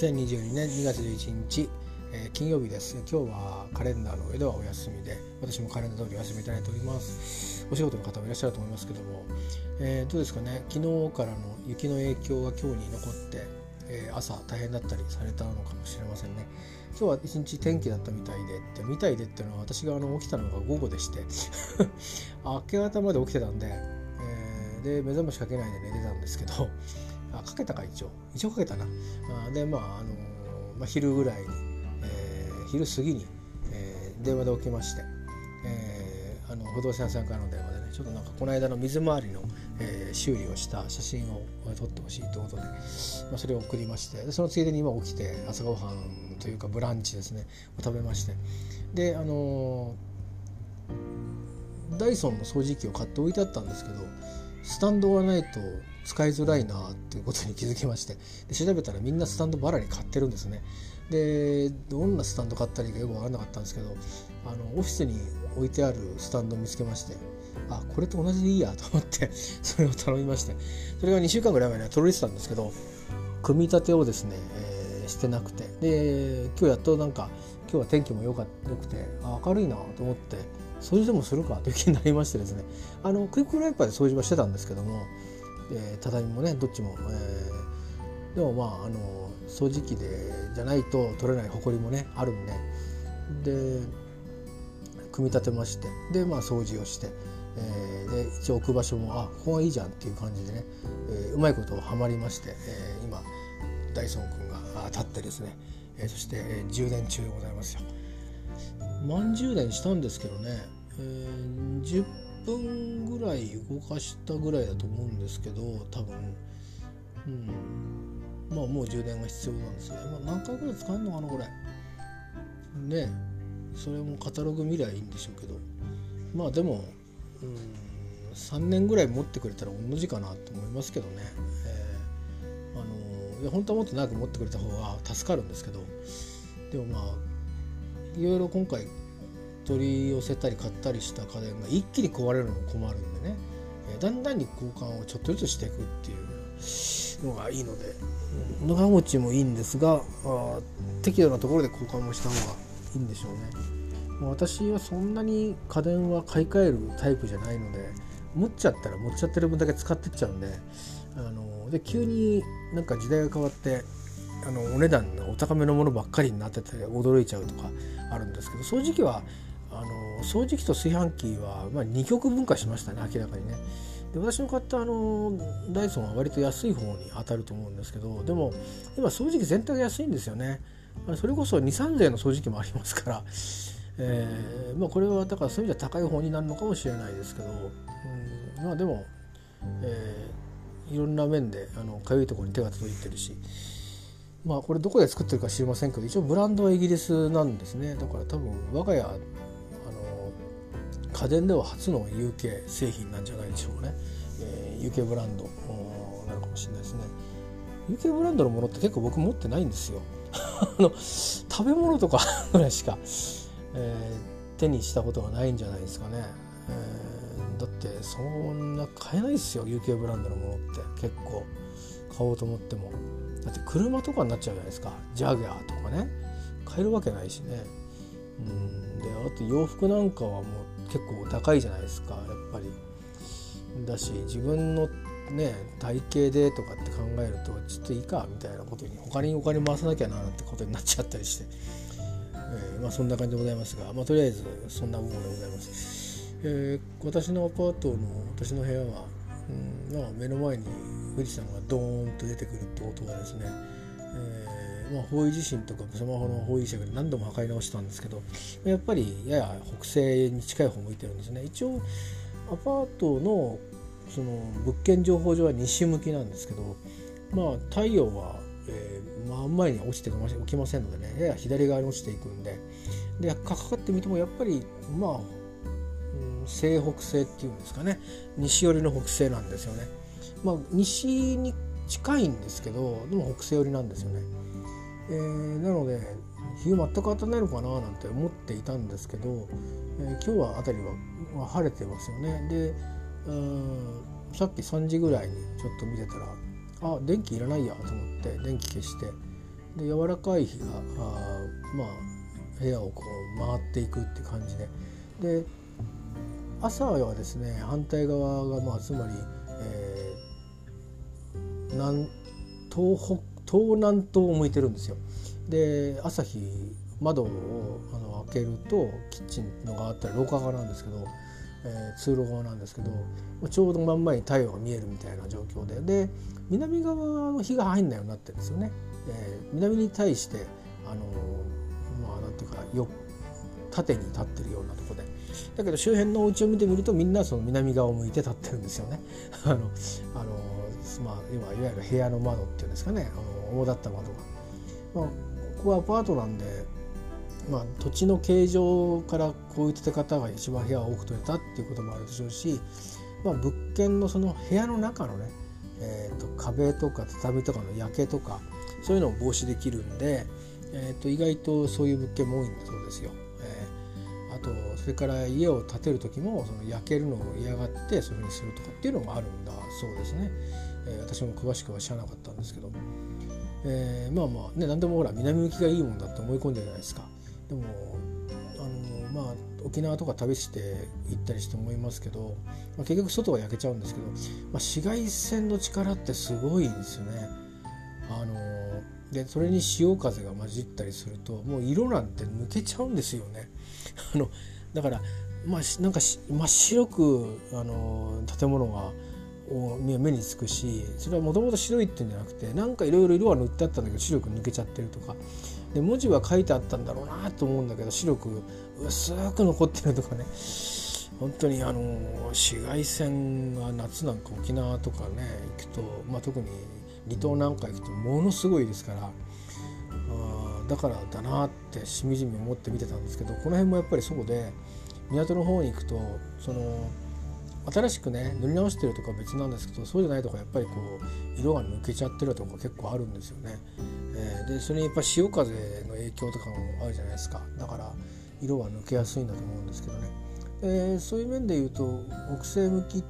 2022年2月11日、えー、金曜日です。今日はカレンダーの上ではお休みで私もカレンダー通りお休みいただいております。お仕事の方もいらっしゃると思いますけども、えー、どうですかね？昨日からの雪の影響が今日に残って、えー、朝大変だったりされたのかもしれませんね。今日は一日天気だったみたいでってみたいでっていうのは私があの起きたのが午後でして 明け方まで起きてたんで、えー、で目覚ましかけないで寝てたんですけどあかけたか一応。一応かけたな。あでまああのまあ、昼ぐらいに、えー、昼過ぎに、えー、電話で起きまして、えー、あの不動産屋さんからの電話でねちょっとなんかこの間の水回りの、えー、修理をした写真を撮ってほしいということで、まあ、それを送りましてでそのついでに今起きて朝ごはんというかブランチですねを食べまして。であのダイソンの掃除機を買って置いてあったんですけどスタンドがないと使いづらいなっていうことに気づきましてで調べたらみんなスタンドバラに買ってるんですね。でどんなスタンド買ったらいいかよく分からなかったんですけどあのオフィスに置いてあるスタンドを見つけましてあこれと同じでいいやと思って それを頼みましてそれが2週間ぐらい前には届いてたんですけど組み立てをですね、えー、してなくてで今日やっとなんか今日は天気も良か良くてあ明るいなと思って掃除でもするかという気になりましてですね。あのクイックライパーで掃除はしてたんですけどもえー、畳もねどっちも、えー、でもまああの掃除機でじゃないと取れないほこりもねあるんでで組み立てましてでまあ掃除をして、えー、で一応置く場所もあここがいいじゃんっていう感じでね、えー、うまいことはまりまして、えー、今ダイソン君が立ってですね、えー、そして、えー、充電中でございますよ。満充電したんですけどね、えー、10分ぐらい動かしたぐらいだと思うんですけど多分。うん。まあもう充電が必要なんですね、まあ、何回ぐらい使えるのかなこれ。ねそれもカタログ見りゃいいんでしょうけど。まあでもうん3年ぐらい持ってくれたら同じかなと思いますけどね、えー、あのいや本当はもっと長く持ってくれた方が助かるんですけど。でもまあいろいろ今回取り寄せたり買ったりした家電が一気に壊れるのも困るんでね。えだんだんに交換をちょっとずつしていくっていうのがいいので。長持ちもいいんですがあ適度なところで交換もした方がいいんでしょうね。私はそんなに家電は買い替えるタイプじゃないので持っちゃったら持っちゃってる分だけ使ってっちゃうんであので急になんか時代が変わってあのお値段がお高めのものばっかりになってて驚いちゃうとかあるんですけど掃除機は掃除機と炊飯器は、まあ、2極分化しましたね明らかにね。で私の買ったあのダイソンは割と安い方に当たると思うんですけどでも今掃除機全体が安いんですよね。それこそ2 3 0の掃除機もありますから、えーまあ、これはだからそういう意味では高い方になるのかもしれないですけど、うん、まあでも、えー、いろんな面であのかゆいところに手が届いてるし。まあこれどこで作ってるか知りませんけど一応ブランドはイギリスなんですねだから多分我が家家電では初の UK 製品なんじゃないでしょうかね、えー、UK ブランドなのかもしれないですね。UK ブランドのものって結構僕持ってないんですよ。あの食べ物とかぐらいしか、えー、手にしたことがないんじゃないですかね、えー、だってそんな買えないですよ UK ブランドのものって。結構買おうと思っても。だって車とかになっちゃうじゃないですか。ジャガーとかね。買えるわけないしね。うんであと洋服なんかはもう結構高いじゃないですかやっぱり。だし自分のね体型でとかって考えるとちょっといいかみたいなことに他にお金回さなきゃななんてことになっちゃったりして、えー、まあそんな感じでございますが、まあ、とりあえずそんなものでございます。えー、私のアパートの私の部屋は、うんまあ、目の前に富士山がドーンと出てくるって音がですね、えーまあ、方位地震とかスマホの方位磁石で何度も測り直したんですけどやっぱりやや北西に近い方向いてるんですね一応アパートのその物件情報上は西向きなんですけどまあ太陽は、えー、真ん前に落ちて起きませんのでねやや左側に落ちていくんででかかってみてもやっぱりまあ、うん、西北西っていうんですかね西寄りの北西なんですよね。まあ、西に近いんですけどでも北西寄りなんですよね。えー、なので日全く当たらないのかななんて思っていたんですけど、えー、今日は辺りは晴れてますよね。でうんさっき3時ぐらいにちょっと見てたらあ電気いらないやと思って電気消して、で柔らかい日があまあ部屋をこう回っていくって感じで。で朝はですね反対側がまあつまり、えー、南東北東南東を向いてるんですよ。で朝日窓をあの開けるとキッチンのがあったり廊下側なんですけど、えー、通路側なんですけどちょうど真ん前に太陽が見えるみたいな状況でで南側の日が入んないようになってるんですよね。えー、南に対してあのまあなんていうかよ縦に立ってるようなとこでだけど周辺のお家を見てみるとみんなその南側を向いて立ってるんですよね。あのあのまあ、今いわゆる部屋の窓っていうんですかねあの主だった窓が。まあ、ここはアパートなんでまあ、土地の形状からこういう建て方が一番部屋が多く取れたっていうこともあるでしょうし、まあ、物件のその部屋の中のね、えー、と壁とか畳とかの焼けとかそういうのを防止できるんで、えー、と意外とそういう物件も多いんだそうですよ。えー、あとそれから家を建てる時もその焼けるのを嫌がってそういうふうにするとかっていうのもあるんだそうですね。えー、私も詳しくは知らなかったんですけど、えー、まあまあね何でもほら南向きがいいもんだって思い込んでるじゃないですか。でもあのまあ沖縄とか旅して行ったりして思いますけど、まあ、結局外は焼けちゃうんですけど、まあ、紫外線の力ってすごいんですよね。あのでそれに潮風が混じったりするともう色なんて抜けちゃうんですよね。あのだからまあなんか真っ白くあの建物が目につくしそれはもともと白いっていうんじゃなくてなんかいろいろ色は塗ってあったんだけど白く抜けちゃってるとか。で文字は書いてあったんだろうなと思うんだけど白く薄く残ってるとかね。本当にあの紫外線が夏なんか沖縄とかね行くと、まあ、特に離島なんか行くとものすごいですからあだからだなってしみじみ思って見てたんですけどこの辺もやっぱりそうで港の方に行くとその新しくね塗り直してるとか別なんですけどそうじゃないとかやっぱりこう色が抜けちゃってるとか結構あるんですよね。えー、でそれにやっぱ潮風の影響とかもあるじゃないですかだから色は抜けやすいんだと思うんですけどね。えー、そういう面で言うと北西向き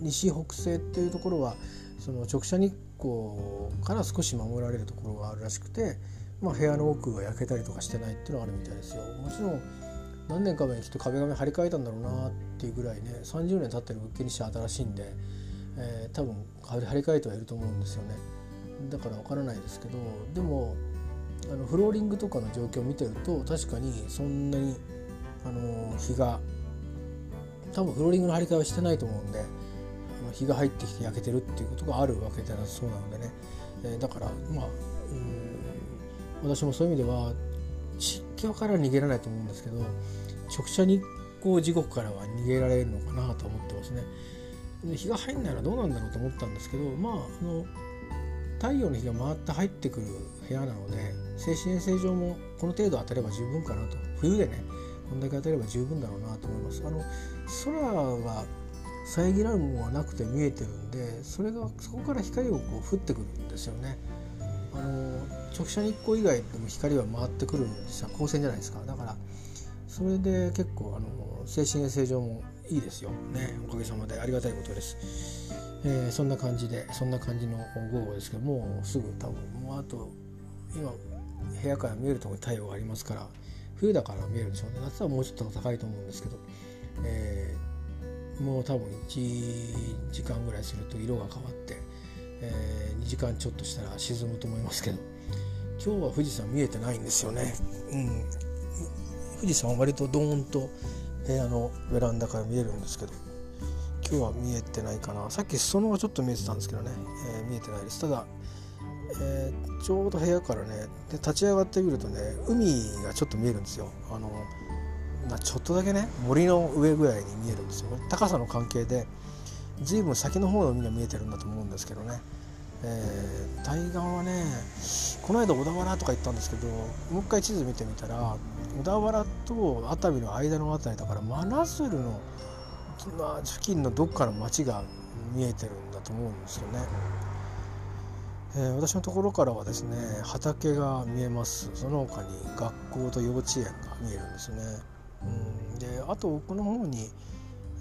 西北西っていうところはその直射日光から少し守られるところがあるらしくて、まあ、部屋の奥が焼けたりとかしてないっていうのがあるみたいですよ。もちろん何年か前にきっと壁紙張り替えたんだろうなっていうぐらいね30年経ってる物件にして新しいんで、えー、多分張り替えてはいると思うんですよね。だからわからないですけどでもあのフローリングとかの状況を見てると確かにそんなにあの日が多分フローリングの張り替えはしてないと思うんで日が入ってきて焼けてるっていうことがあるわけではそうなのでね、えー、だからまあうん私もそういう意味では湿気から逃げられないと思うんですけど直射日光地獄からは逃げられるのかなと思ってますね。で日が入んないらどうなんだろうと思ったんですけどまああの太陽の日が回って入ってくる部屋なので精神衛生上もこの程度当たれば十分かなと冬でねこんだけ当たれば十分だろうなと思います。あの空が遮られるものがなくて見えてるんでそれがそこから光をこう降ってくるんですよね。あの直射日光以外でも光は回ってくるんですよ光線じゃないですか。だからそれで結構あの精神衛生上もいいですよ。ねおかげさまでありがたいことです、えー、そんな感じでそんな感じの午後ですけどもうすぐ多分もうあと今部屋から見えるところに太陽がありますから冬だから見えるでしょうね。夏はもうちょっと高いと思うんですけど、えー、もう多分1時間ぐらいすると色が変わって、えー、2時間ちょっとしたら沈むと思いますけど今日は富士山見えてないんですよね。うん。富士山は割とドーンと部屋のベランダから見えるんですけど今日は見えてないかな。さっき裾野がちょっと見えてたんですけどね、えー、見えてないです。ただ、えー、ちょうど部屋からねで立ち上がってみるとね海がちょっと見えるんですよ。あのちょっとだけね森の上ぐらいに見えるんですよ高さの関係で随分先の方の海が見えてるんだと思うんですけどねえー、対岸はねこの間小田原とか行ったんですけどもう一回地図見てみたら小田原と熱海の間の辺りだから真鶴の、まあ、付近のどっかの町が見えてるんだと思うんですよね。え、私のところからはですね畑が見えますその他に学校と幼稚園が見えるんですね。うん、であと奥の方に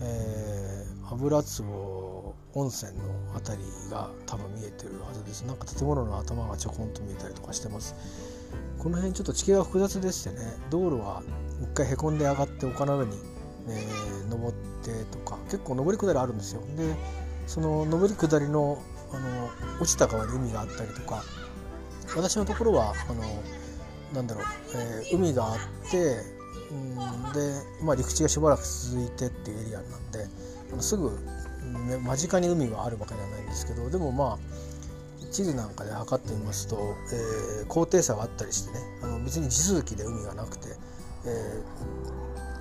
えー、油壺温泉の辺りが多分見えてるはずです。なんか建物の頭がちょこんと見えたりとかしてます。この辺ちょっと地形が複雑でしてね道路は一回へこんで上がって丘の上に、えー、登ってとか結構上り下りあるんですよ。でその上り下りのあの落ちた川に海があったりとか私のところはあのなんだろう、えー、海があってで、まあ、陸地がしばらく続いてっていうエリアなんですぐ間近に海があるわけではないんですけどでもまあ地図なんかで測ってみますと、えー、高低差があったりしてねあの別に地続きで海がなくて、え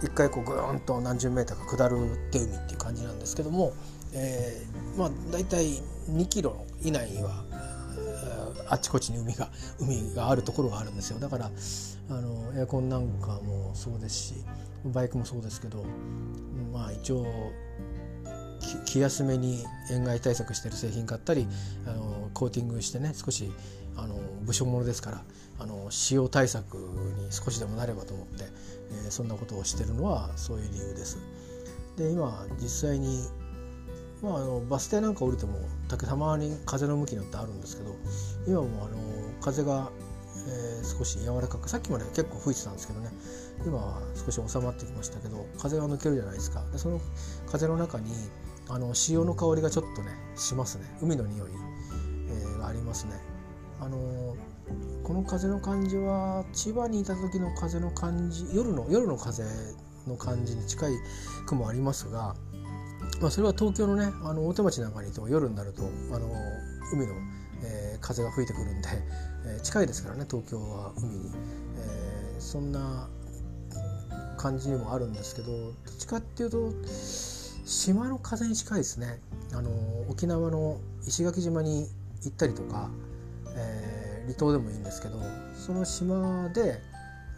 ー、一回こうグーンと何十メーターか下るって海っていう感じなんですけども、えー、まあ大体2キロ以内にはあちこちに海が海があるところがあるんですよ。だからあのエアコンなんかもそうですしバイクもそうですけどまあ一応気休めに塩害対策してる製品買ったりあのコーティングしてね少しあの武将物ですからあの使用対策に少しでもなればと思って、えー、そんなことをしてるのはそういう理由です。で今実際にまあ、あのバス停なんか降りてもたまに風の向きによってあるんですけど今もあの風が、えー、少し柔らかくさっきまで結構吹いてたんですけどね。今は少し収まってきましたけど風が抜けるじゃないですか。でその風の中にあの潮の香りがちょっとねしますね。海の匂い、えー、がありますね。あのこの風の感じは千葉にいた時の風の感じ夜の夜の風の感じに近い雲ありますがまあ、それは東京のねあの大手町なんかにいても夜になるとあの海の、えー、風が吹いてくるんで、えー、近いですからね東京は海に、えー、そんな感じにもあるんですけどどっちかっていうと島の風に近いですね。あの沖縄の石垣島に行ったりとか、えー、離島でもいいんですけどその島で、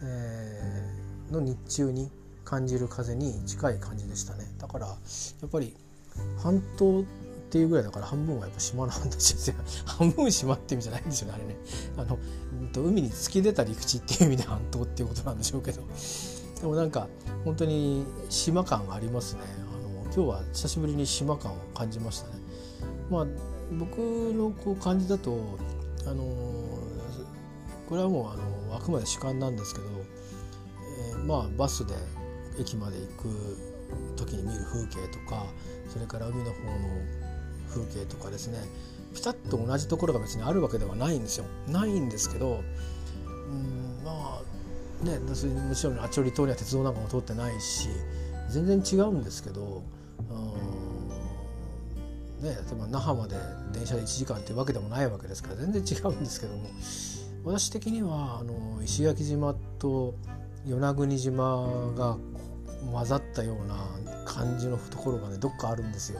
えー、の日中に感じる風に近い感じでしたね。だからやっぱり半島っていうぐらいだから半分はやっぱ島なんですよ半分島って意味じゃないんですよねあれね。あの海に突き出た陸地っていう意味で半島っていうことなんでしょうけど。でもなんか本当に島感がありますね。あの今日は久しぶりに島感を感じましたね。まあ僕のこう感じだとあのこれはもうあのあくまで主観なんですけど、えー、まあバスで駅まで行く時に見る風景とかそれから海の方の風景とかですねピタッと同じところが別にあるわけではないんですよ。ないんですけどうんまあねもちろんあっちの離島には鉄道なんかも通ってないし全然違うんですけどうんね、例えば那覇まで電車で1時間っていうわけでもないわけですから全然違うんですけども私的にはあの石垣島と与那国島が混ざったような感じのところがねどっかあるんですよ。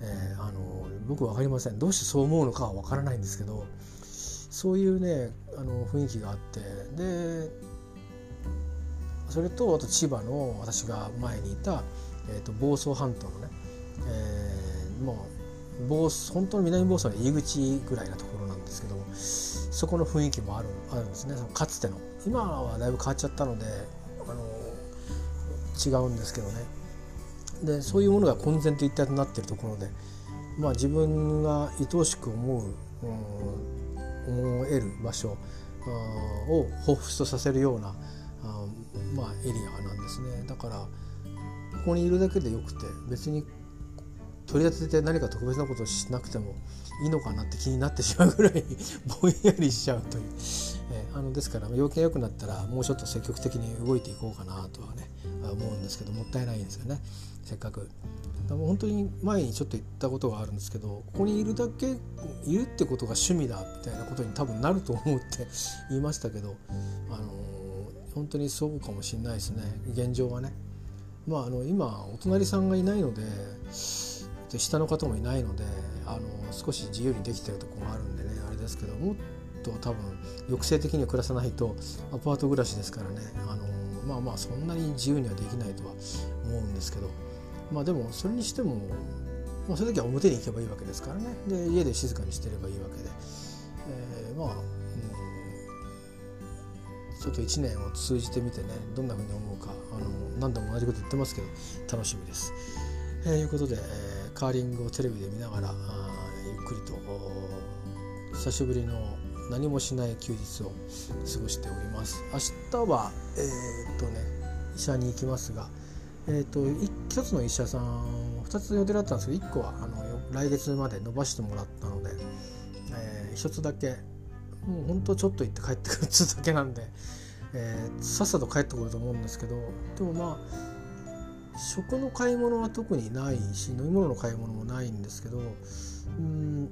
えー、あの僕分かりません。どうしてそう思うのかは分からないんですけどそういうねあの雰囲気があってでそれとあと千葉の私が前にいた、えーと、房総半島のね、えー、もう房本当の南房総の入り口ぐらいなところなんですけどそこの雰囲気もあるあるんですね。かつての。今はだいぶ変わっちゃったのであの違うんですけどね。でそういうものが混然と一体となっているところで、まあ、自分が愛おしく思う、うん、思える場所を彷彿とさせるようなあ、まあ、エリアなんですね。だからここにいるだけでよくて別に取り立てて何か特別なことをしなくてもいいのかなって気になってしまうぐらいぼんやりしちゃうという、えー、あのですから要件良くなったらもうちょっと積極的に動いていこうかなとはね思うんですけどもったいないんですよねせっかく。本当に前にちょっと言ったことがあるんですけどここにいるだけいるってことが趣味だみたいなことに多分なると思うって 言いましたけど、あの本当にそうかもしれないですね現状はね。まあ、あの今お隣さんがいないのでで下の方もいないのであの少し自由にできてるところがあるんでねあれですけどもと多分抑制的に暮らさないとアパート暮らしですからね。あのまあまあそんなに自由にはできないとは思うんですけど。まあでもそれにしても、まあ、そういう時は表に行けばいいわけですからね。で家で静かにしてればいいわけで、えー、まあ、うん、ちょっと1年を通じてみてねどんな風に思うかあの何度も同じこと言ってますけど楽しみです。と、えー、いうことで、えー、カーリングをテレビで見ながらゆっくりと久しぶりの何もしない休日を過ごしております。明日はえー、っとね医者に行きますが、えー、っと一つの医者さん2つ予定だったんですけど1個はあの来月まで伸ばしてもらったので、えー、1つだけもうほんとちょっと行って帰ってくるっつだけなんで、えー、さっさと帰ってくると思うんですけどでもまあ食の買い物は特にないし飲み物の買い物もないんですけどうん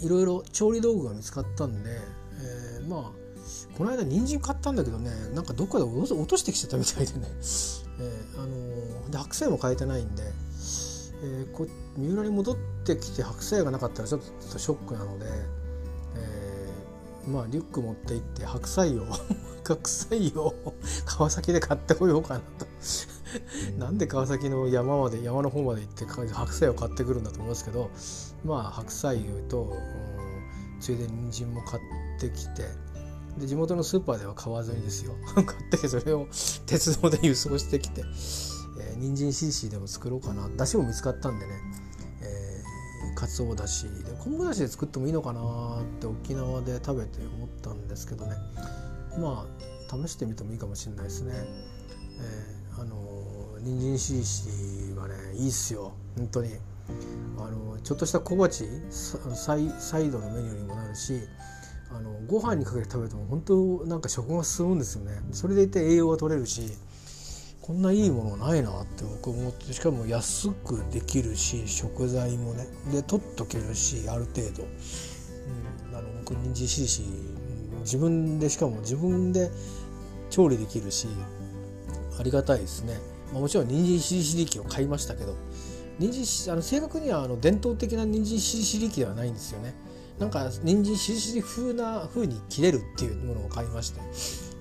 いろいろ調理道具が見つかったんで、えー、まあこの間人参買ったんだけどねなんかどっかで落としてきちゃったみたいでね、えー、あのー、で白菜も買えてないんで、えー、こ三浦に戻ってきて白菜がなかったらちょっとショックなので、えー、まあリュック持って行って白菜を 白菜を 川崎で買ってこようかなと。なんで川崎の山まで山の方まで行って白菜を買ってくるんだと思いますけどまあ白菜と、うん、ついでに人参も買ってきてで地元のスーパーでは買わずにですよ。買ってそれを鉄道で輸送してきて、えー、人参 CC でも作ろうかな。だしも見つかったんでね、えー、かつおだしで昆布だしで作ってもいいのかなって沖縄で食べて思ったんですけどね。まあ試してみてもいいかもしれないですね。えー、あの人参 CC はねいいっすよ。本当に。あのちょっとした小鉢サイサイドのメニューにもなるしあのご飯にかけて食べても本当なんか食が進むんですよね。それでいて栄養が取れるしこんないいものないなって僕思ってしかも安くできるし食材もねで取っとけるしある程度、うん、あの僕人参 CC 自分でしかも自分で調理できるしありがたいですね、まあ、もちろん人参しりしり器を買いましたけど人参あの正確にはあの伝統的な人参しりしり器ではないんですよね。なんか人参しりしり風な風に切れるっていうものを買いまして、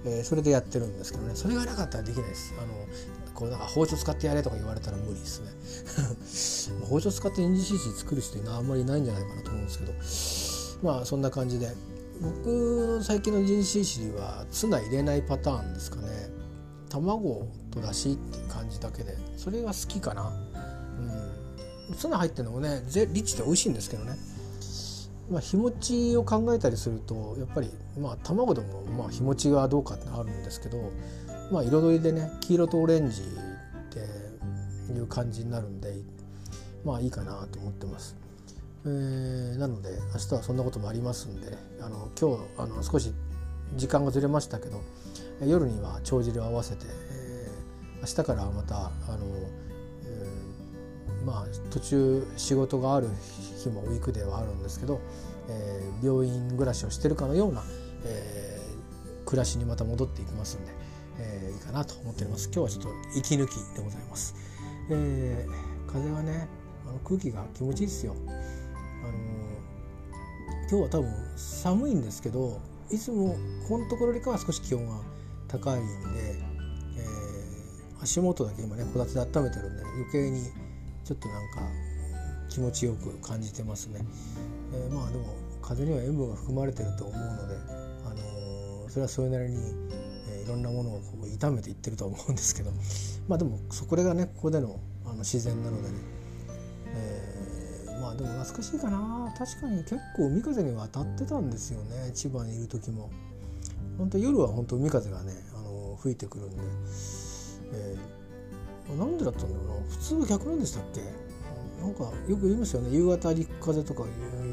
えー、それでやってるんですけどね。それがなかったらできないです。あのこうなんか包丁使ってやれとか言われたら無理ですね。包丁使って人参しりしり作る人あんまりいないんじゃないかなと思うんですけど。まあそんな感じで。僕の最近の人参しりはツナ入れないパターンですかね。卵とだしっていう感じだけでそれが好きかな。うんツナ入ってるのもねリッチで美味しいんですけどねまあ、日持ちを考えたりするとやっぱりまあ卵でもまあ日持ちがどうかってあるんですけど、まあ、彩りでね黄色とオレンジっていう感じになるんでまあいいかなと思ってます。えー、なので明日はそんなこともありますんであの今日あの少し時間がずれましたけど夜には帳尻を合わせて、えー、明日からまたあの、まあ途中仕事がある日もウィークデーはあるんですけど、えー、病院暮らしをしてるかのような、えー、暮らしにまた戻っていきますんで、えー、いいかなと思っております。今日はちょっと息抜きでございます、えー、風はねあの空気が気持ちいいですよ。あの今日は多分寒いんですけどいつもこのところよりかは少し気温が高いんで、えー、足元だけ今ねこたつで温めてるんで余計にちょっとなんか気持ちよく感じてますね。えー、まあでも風には塩分が含まれてると思うので、あのー、それはそれなりに、えー、いろんなものをこう炒めていってると思うんですけどまあでもそこがねここでのあの自然なのでね、えー、まあでも懐かしいかな確かに結構海風には当たってたんですよね千葉にいる時も。本当夜は本当海風がね、あの吹いてくるんで、えー、なんでだったんだろうな普通逆なんでしたっけ？なんかよく言いますよね夕方陸風とか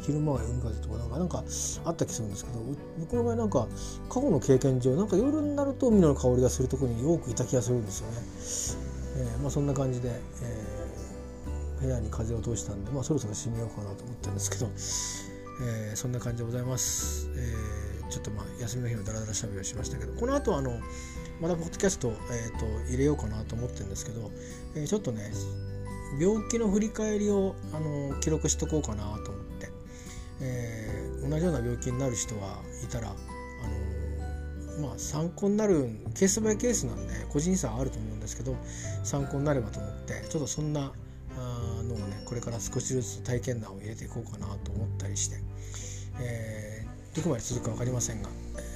昼間は海風とかなんかなんかあった気するんですけど僕の場合なんか過去の経験上なんか夜になると海の香りがするところによくいた気がするんですよね。えー、まあ、そんな感じで、えー、部屋に風を通したんで、まあ、そろそろ閉めようかなと思ってるんですけど、えー、そんな感じでございます。えー、ちょっとまあ休みの日のダラダラしゃべりをしましたけどこの後あのまたポッドキャスト、えーと、入れようかなと思ってるんですけど、えー、ちょっとね病気の振り返りをあの記録しとこうかなと思って、えー、同じような病気になる人がいたらあのまあ参考になるケースバイケースなんで個人差はあると思うんですけど参考になればと思ってちょっとそんなあのをねこれから少しずつ体験談を入れていこうかなと思ったりして、えー、どこまで続くか分かりませんが、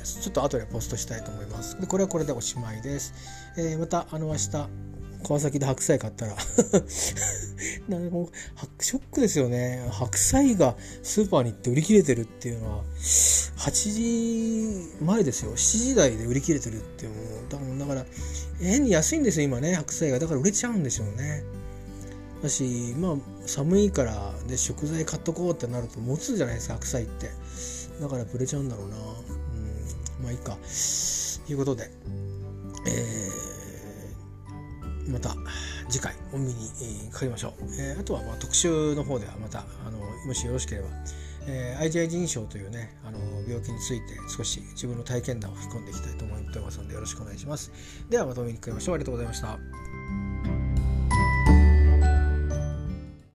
えちょっと後でポストしたいと思います。でこれはこれでおしまいです、えー、またあの明日川崎で白菜買ったら。なんかもうショックですよね。白菜がスーパーに行って売り切れてるっていうのは。8時前ですよ。7時台で売り切れてるっていうのだから変に安いんですよ今ね。白菜が。だから売れちゃうんでしょうね。だしまあ寒いからで食材買っとこうってなると持つじゃないですか白菜って。だから売れちゃうんだろうな。まあいいか。ということでえー、また次回お耳にかかりましょう、えー、あとはまあ特集の方ではまたあのもしよろしければえー、IGI 腎症というねあの病気について少し自分の体験談を吹き込んでいきたいと思ってますのでよろしくお願いします。ではまたお見にかかりましょうありがとうございました。